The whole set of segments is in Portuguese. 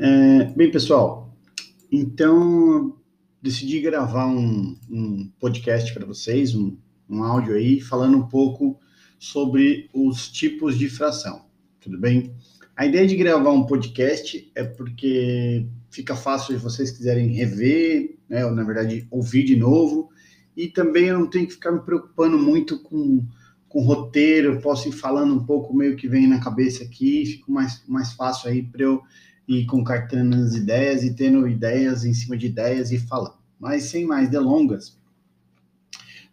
É, bem, pessoal, então decidi gravar um, um podcast para vocês, um, um áudio aí, falando um pouco sobre os tipos de fração, tudo bem? A ideia de gravar um podcast é porque fica fácil se vocês quiserem rever, né, ou na verdade ouvir de novo, e também eu não tenho que ficar me preocupando muito com, com roteiro, eu posso ir falando um pouco meio que vem na cabeça aqui, fica mais, mais fácil aí para eu ir concartando as ideias e tendo ideias em cima de ideias e falando. Mas sem mais delongas,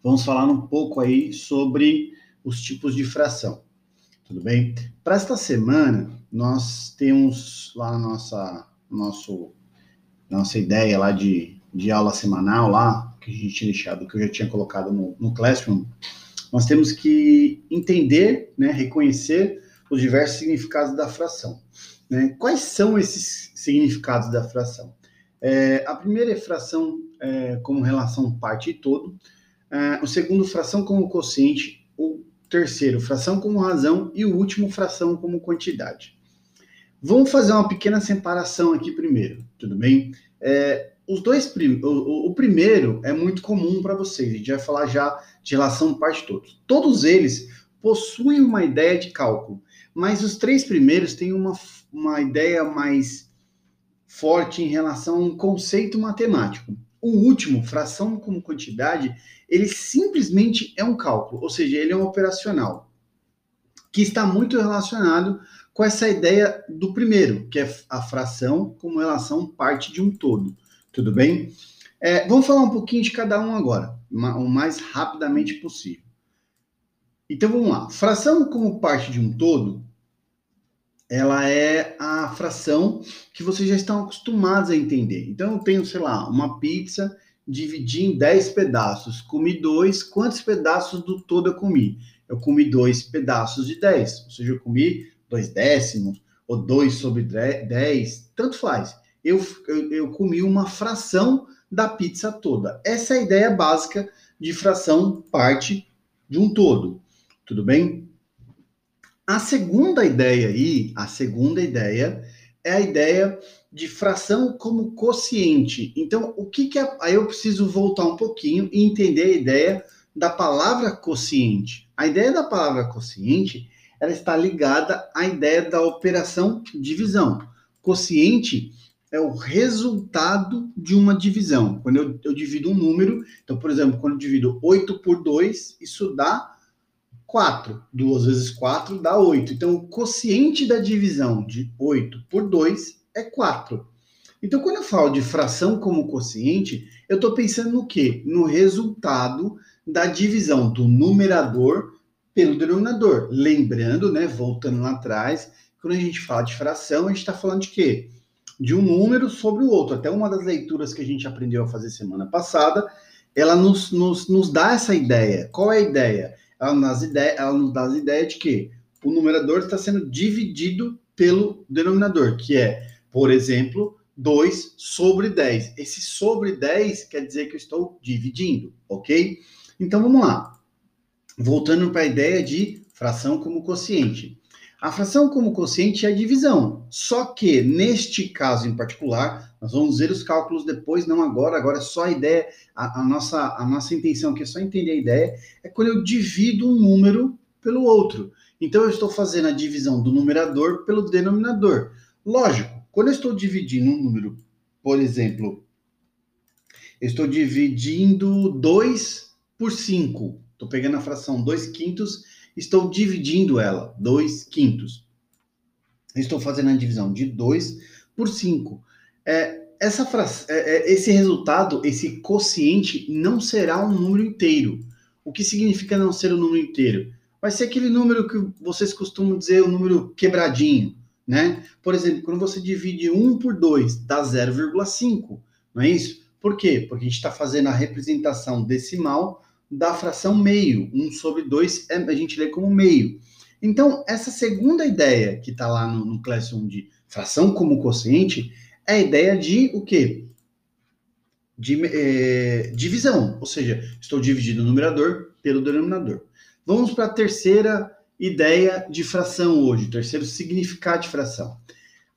vamos falar um pouco aí sobre os tipos de fração. Tudo bem? Para esta semana, nós temos lá na nossa, nosso, nossa ideia lá de, de aula semanal lá, que a gente tinha deixado, que eu já tinha colocado no, no Classroom, nós temos que entender, né, reconhecer os diversos significados da fração. Né? Quais são esses significados da fração? É, a primeira é fração é, como relação parte e todo, é, o segundo, fração como quociente, o terceiro, fração como razão e o último, fração como quantidade. Vamos fazer uma pequena separação aqui primeiro, tudo bem? É, os dois, o, o, primeiro é muito comum para vocês, a gente vai falar já de relação parte todos. Todos eles possuem uma ideia de cálculo, mas os três primeiros têm uma, uma ideia mais forte em relação a um conceito matemático. O último, fração como quantidade, ele simplesmente é um cálculo, ou seja, ele é um operacional, que está muito relacionado com essa ideia do primeiro, que é a fração como relação parte de um todo. Tudo bem? É, vamos falar um pouquinho de cada um agora, o mais rapidamente possível. Então vamos lá. Fração como parte de um todo, ela é a fração que vocês já estão acostumados a entender. Então eu tenho, sei lá, uma pizza, dividi em 10 pedaços, comi dois, quantos pedaços do todo eu comi? Eu comi dois pedaços de 10, ou seja, eu comi dois décimos, ou dois sobre 10, tanto faz. Eu, eu, eu comi uma fração da pizza toda. Essa é a ideia básica de fração parte de um todo. Tudo bem? A segunda ideia aí, a segunda ideia é a ideia de fração como quociente. Então, o que que é, aí eu preciso voltar um pouquinho e entender a ideia da palavra quociente. A ideia da palavra quociente, ela está ligada à ideia da operação divisão. Quociente é o resultado de uma divisão. Quando eu, eu divido um número, então, por exemplo, quando eu divido 8 por 2, isso dá 4. 2 vezes 4 dá 8. Então, o quociente da divisão de 8 por 2 é 4. Então, quando eu falo de fração como quociente, eu estou pensando no quê? No resultado da divisão do numerador pelo denominador. Lembrando, né, voltando lá atrás, quando a gente fala de fração, a gente está falando de quê? De um número sobre o outro. Até uma das leituras que a gente aprendeu a fazer semana passada, ela nos, nos, nos dá essa ideia. Qual é a ideia? Ela ela nos dá a ideia de que o numerador está sendo dividido pelo denominador, que é, por exemplo, 2 sobre 10. Esse sobre 10 quer dizer que eu estou dividindo, ok? Então vamos lá. Voltando para a ideia de fração como quociente. A fração como quociente é a divisão. Só que, neste caso em particular, nós vamos ver os cálculos depois, não agora. Agora é só a ideia, a, a, nossa, a nossa intenção aqui é só entender a ideia, é quando eu divido um número pelo outro. Então, eu estou fazendo a divisão do numerador pelo denominador. Lógico, quando eu estou dividindo um número, por exemplo, eu estou dividindo 2 por 5. Estou pegando a fração 2 quintos estou dividindo ela, 2 quintos. Estou fazendo a divisão de 2 por 5. É, essa é, é, esse resultado, esse quociente, não será um número inteiro. O que significa não ser um número inteiro? Vai ser aquele número que vocês costumam dizer, o um número quebradinho, né? Por exemplo, quando você divide 1 por 2, dá 0,5, não é isso? Por quê? Porque a gente está fazendo a representação decimal da fração meio. 1 sobre 2 é, a gente lê como meio. Então, essa segunda ideia que está lá no, no Classroom de fração como quociente é a ideia de o quê? De é, divisão, ou seja, estou dividindo o numerador pelo denominador. Vamos para a terceira ideia de fração hoje, terceiro significado de fração.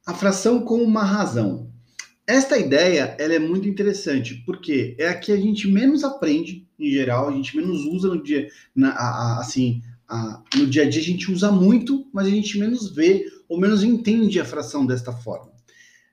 A fração como uma razão. Esta ideia ela é muito interessante, porque é a que a gente menos aprende, em geral, a gente menos usa no dia, na, a, a, assim, a, no dia a dia a gente usa muito, mas a gente menos vê ou menos entende a fração desta forma.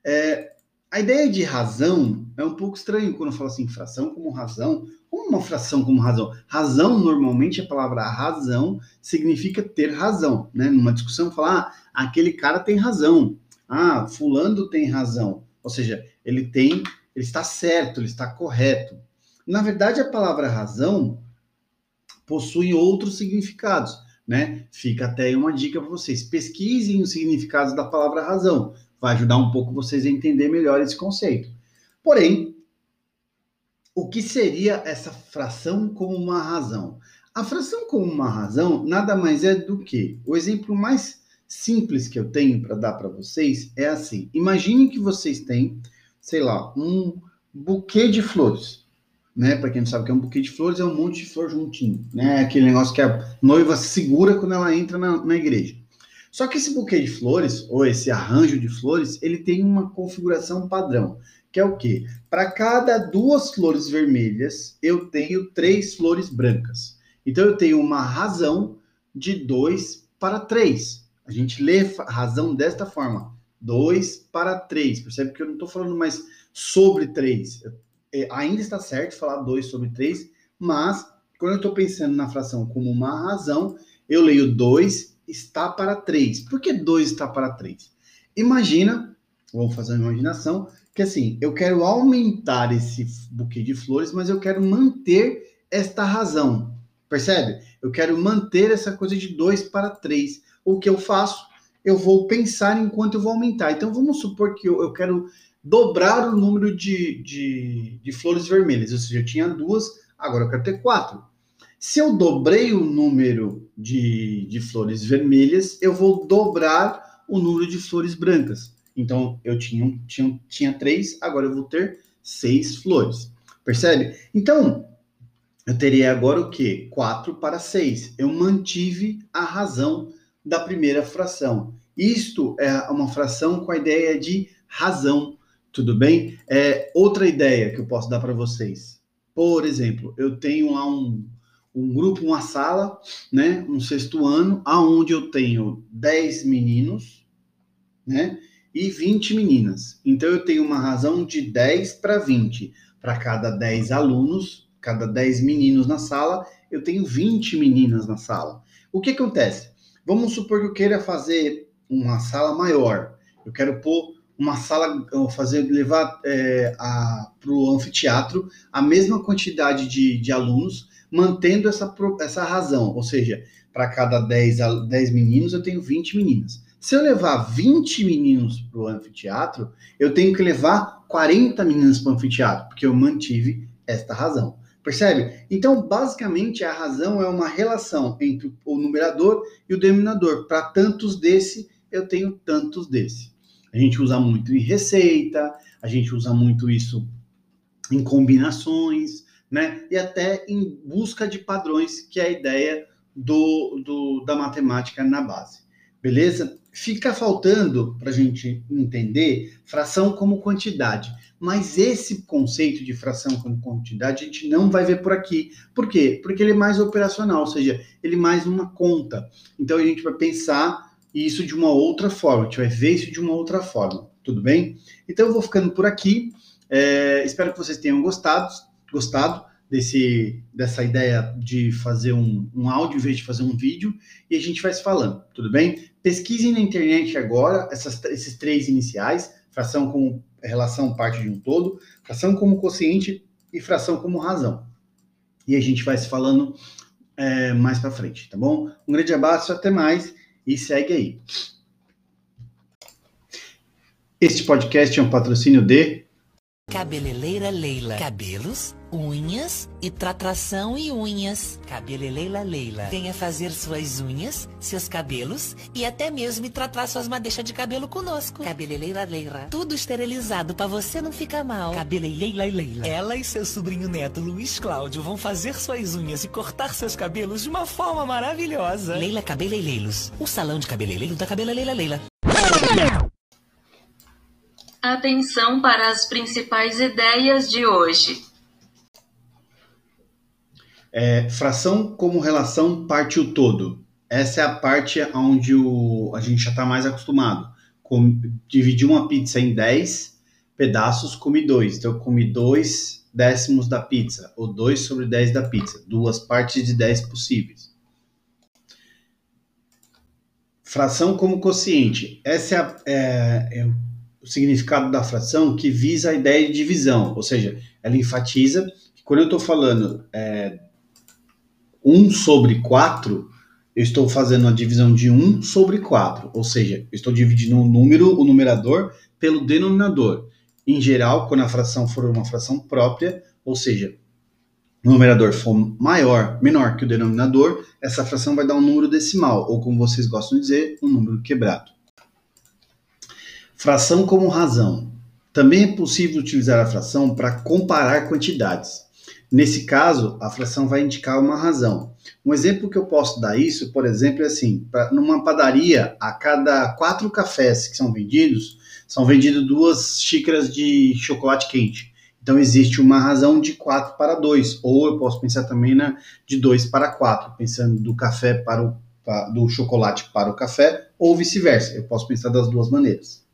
É, a ideia de razão é um pouco estranho quando eu falo assim, fração como razão. Como uma fração como razão? Razão, normalmente, a palavra razão significa ter razão. Né? Numa discussão, falar, ah, aquele cara tem razão. Ah, fulano tem razão. Ou seja, ele tem, ele está certo, ele está correto. Na verdade, a palavra razão possui outros significados, né? Fica até uma dica para vocês. Pesquisem os significados da palavra razão. Vai ajudar um pouco vocês a entender melhor esse conceito. Porém, o que seria essa fração como uma razão? A fração como uma razão nada mais é do que o exemplo mais simples que eu tenho para dar para vocês é assim: imagine que vocês têm, sei lá, um buquê de flores. Né? Para quem não sabe o que é um buquê de flores, é um monte de flor juntinho, né? Aquele negócio que a noiva segura quando ela entra na, na igreja. Só que esse buquê de flores, ou esse arranjo de flores, ele tem uma configuração padrão, que é o quê? Para cada duas flores vermelhas, eu tenho três flores brancas. Então eu tenho uma razão de dois para três. A gente lê razão desta forma: 2 para 3. Percebe que eu não estou falando mais sobre 3. É, ainda está certo falar 2 sobre 3, mas quando eu estou pensando na fração como uma razão, eu leio 2 está para 3. Por que 2 está para 3? Imagina, vou fazer uma imaginação, que assim, eu quero aumentar esse buquê de flores, mas eu quero manter esta razão. Percebe? Eu quero manter essa coisa de 2 para 3 o que eu faço? Eu vou pensar enquanto eu vou aumentar. Então, vamos supor que eu, eu quero dobrar o número de, de, de flores vermelhas. Ou seja, eu tinha duas, agora eu quero ter quatro. Se eu dobrei o número de, de flores vermelhas, eu vou dobrar o número de flores brancas. Então, eu tinha, tinha, tinha três, agora eu vou ter seis flores. Percebe? Então, eu teria agora o quê? 4 para 6. Eu mantive a razão da primeira fração. Isto é uma fração com a ideia de razão, tudo bem? É outra ideia que eu posso dar para vocês. Por exemplo, eu tenho lá um, um grupo, uma sala, né, um sexto ano, aonde eu tenho 10 meninos, né, e 20 meninas. Então eu tenho uma razão de 10 para 20. Para cada 10 alunos, cada 10 meninos na sala, eu tenho 20 meninas na sala. O que acontece? Vamos supor que eu queira fazer uma sala maior. Eu quero pôr uma sala, fazer levar é, para o anfiteatro a mesma quantidade de, de alunos, mantendo essa, essa razão. Ou seja, para cada 10, 10 meninos, eu tenho 20 meninas. Se eu levar 20 meninos para o anfiteatro, eu tenho que levar 40 meninas para o anfiteatro, porque eu mantive esta razão. Percebe? Então, basicamente, a razão é uma relação entre o numerador e o denominador. Para tantos desse, eu tenho tantos desse. A gente usa muito em receita, a gente usa muito isso em combinações, né? E até em busca de padrões, que é a ideia do, do da matemática na base. Beleza? Fica faltando para a gente entender fração como quantidade. Mas esse conceito de fração como quantidade a gente não vai ver por aqui. Por quê? Porque ele é mais operacional, ou seja, ele é mais uma conta. Então a gente vai pensar isso de uma outra forma, a gente vai ver isso de uma outra forma, tudo bem? Então eu vou ficando por aqui. É, espero que vocês tenham gostado, gostado desse, dessa ideia de fazer um, um áudio em vez de fazer um vídeo e a gente vai se falando, tudo bem? Pesquisem na internet agora essas, esses três iniciais, fração com relação parte de um todo, fração como quociente e fração como razão. E a gente vai se falando é, mais para frente, tá bom? Um grande abraço, até mais e segue aí. Este podcast é um patrocínio de Cabeleleira Leila. Cabelos, unhas e tratração e unhas. Cabeleleira Leila. Venha fazer suas unhas, seus cabelos e até mesmo tratar suas madeixas de cabelo conosco. Cabeleleira Leila. Tudo esterilizado para você não ficar mal. Cabeleleira Leila. Ela e seu sobrinho neto Luiz Cláudio vão fazer suas unhas e cortar seus cabelos de uma forma maravilhosa. Leila Cabeleireiros. O salão de cabeleireiro da Cabeleleira Leila. Atenção para as principais ideias de hoje. É, fração como relação parte o todo. Essa é a parte onde o, a gente já está mais acostumado. Com, dividir uma pizza em 10 pedaços, come dois. Então, eu comi dois décimos da pizza, ou 2 sobre 10 da pizza. Duas partes de 10 possíveis. Fração como quociente. Essa é, a, é, é o significado da fração que visa a ideia de divisão, ou seja, ela enfatiza que quando eu estou falando é, 1 sobre 4, eu estou fazendo a divisão de 1 sobre 4, ou seja, eu estou dividindo o número, o numerador, pelo denominador. Em geral, quando a fração for uma fração própria, ou seja, o numerador for maior, menor que o denominador, essa fração vai dar um número decimal, ou como vocês gostam de dizer, um número quebrado. Fração como razão. Também é possível utilizar a fração para comparar quantidades. Nesse caso, a fração vai indicar uma razão. Um exemplo que eu posso dar isso, por exemplo, é assim: pra, numa padaria, a cada quatro cafés que são vendidos, são vendidas duas xícaras de chocolate quente. Então existe uma razão de 4 para 2, ou eu posso pensar também na de 2 para 4, pensando do café para o do chocolate para o café, ou vice-versa. Eu posso pensar das duas maneiras.